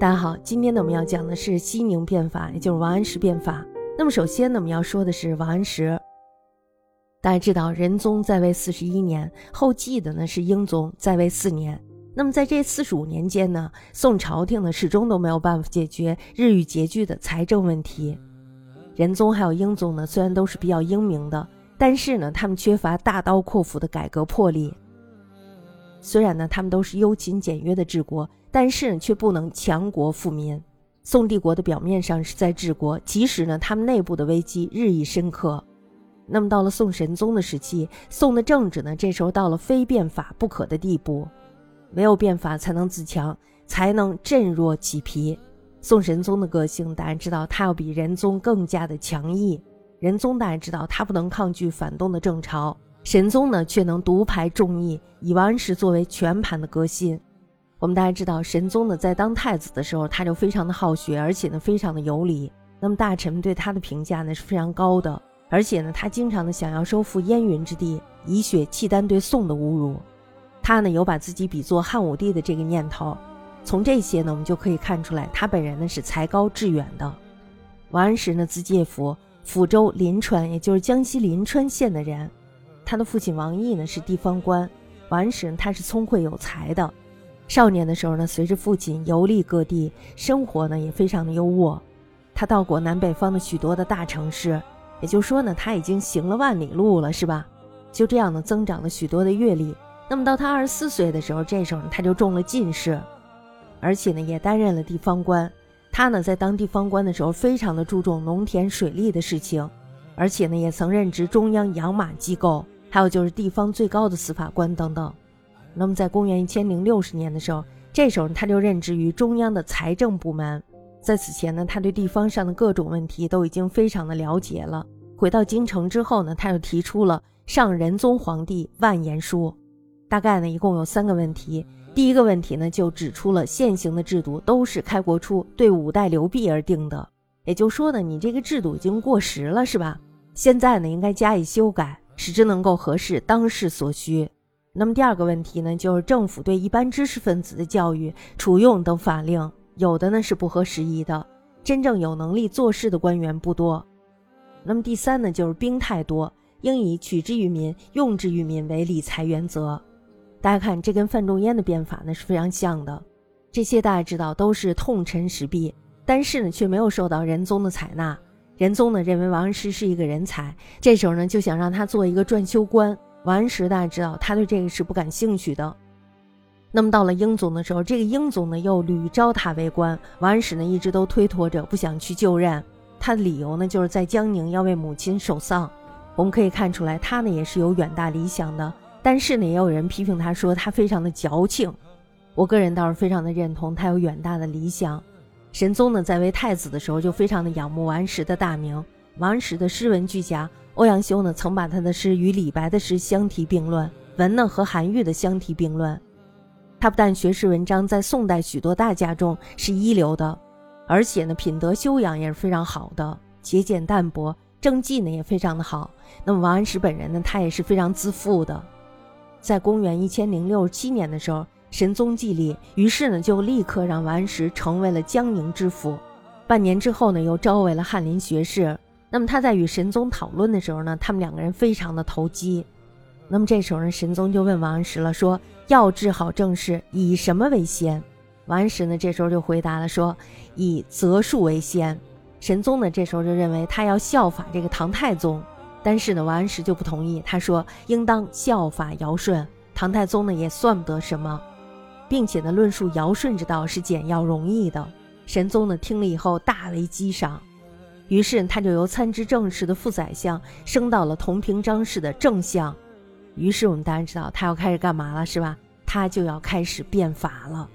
大家好，今天呢我们要讲的是西宁变法，也就是王安石变法。那么首先呢我们要说的是王安石。大家知道仁宗在位四十一年，后继的呢是英宗在位四年。那么在这四十五年间呢，宋朝廷呢始终都没有办法解决日益拮据的财政问题。仁宗还有英宗呢，虽然都是比较英明的，但是呢他们缺乏大刀阔斧的改革魄力。虽然呢他们都是优勤简约的治国。但是却不能强国富民。宋帝国的表面上是在治国，其实呢，他们内部的危机日益深刻。那么到了宋神宗的时期，宋的政治呢，这时候到了非变法不可的地步，没有变法才能自强，才能振弱起皮。宋神宗的个性，大家知道，他要比仁宗更加的强毅。仁宗大家知道，他不能抗拒反动的政朝，神宗呢，却能独排众议，以王安石作为全盘的革新。我们大家知道，神宗呢在当太子的时候，他就非常的好学，而且呢非常的有礼。那么大臣们对他的评价呢是非常高的，而且呢他经常的想要收复燕云之地，以雪契丹对宋的侮辱。他呢有把自己比作汉武帝的这个念头。从这些呢我们就可以看出来，他本人呢是才高志远的。王安石呢字介甫，抚州临川，也就是江西临川县的人。他的父亲王毅呢是地方官，王安石呢他是聪慧有才的。少年的时候呢，随着父亲游历各地，生活呢也非常的优渥。他到过南北方的许多的大城市，也就是说呢，他已经行了万里路了，是吧？就这样呢，增长了许多的阅历。那么到他二十四岁的时候，这时候呢，他就中了进士，而且呢，也担任了地方官。他呢，在当地方官的时候，非常的注重农田水利的事情，而且呢，也曾任职中央养马机构，还有就是地方最高的司法官等等。那么，在公元一千零六十年的时候，这时候他就任职于中央的财政部门。在此前呢，他对地方上的各种问题都已经非常的了解了。回到京城之后呢，他又提出了上仁宗皇帝万言书，大概呢一共有三个问题。第一个问题呢，就指出了现行的制度都是开国初对五代刘弼而定的，也就说呢，你这个制度已经过时了，是吧？现在呢，应该加以修改，使之能够合适当世所需。那么第二个问题呢，就是政府对一般知识分子的教育、处用等法令，有的呢是不合时宜的，真正有能力做事的官员不多。那么第三呢，就是兵太多，应以取之于民、用之于民为理财原则。大家看，这跟范仲淹的变法呢是非常像的。这些大家知道都是痛陈时弊，但是呢却没有受到仁宗的采纳。仁宗呢认为王安石是一个人才，这时候呢就想让他做一个撰修官。王安石大家知道，他对这个是不感兴趣的。那么到了英宗的时候，这个英宗呢又屡招他为官，王安石呢一直都推脱着不想去就任。他的理由呢就是在江宁要为母亲守丧。我们可以看出来，他呢也是有远大理想的，但是呢也有人批评他说他非常的矫情。我个人倒是非常的认同他有远大的理想。神宗呢在为太子的时候就非常的仰慕王安石的大名，王安石的诗文俱佳。欧阳修呢，曾把他的诗与李白的诗相提并论，文呢和韩愈的相提并论。他不但学识文章在宋代许多大家中是一流的，而且呢品德修养也是非常好的，节俭淡泊，政绩呢也非常的好。那么王安石本人呢，他也是非常自负的。在公元一千零六十七年的时候，神宗继立，于是呢就立刻让王安石成为了江宁知府。半年之后呢，又招为了翰林学士。那么他在与神宗讨论的时候呢，他们两个人非常的投机。那么这时候呢，神宗就问王安石了，说要治好政事，以什么为先？王安石呢这时候就回答了，说以择术为先。神宗呢这时候就认为他要效法这个唐太宗，但是呢王安石就不同意，他说应当效法尧舜。唐太宗呢也算不得什么，并且呢论述尧舜之道是简要容易的。神宗呢听了以后大为激赏。于是他就由参知政事的副宰相升到了同平章事的正相。于是我们大家知道他要开始干嘛了，是吧？他就要开始变法了。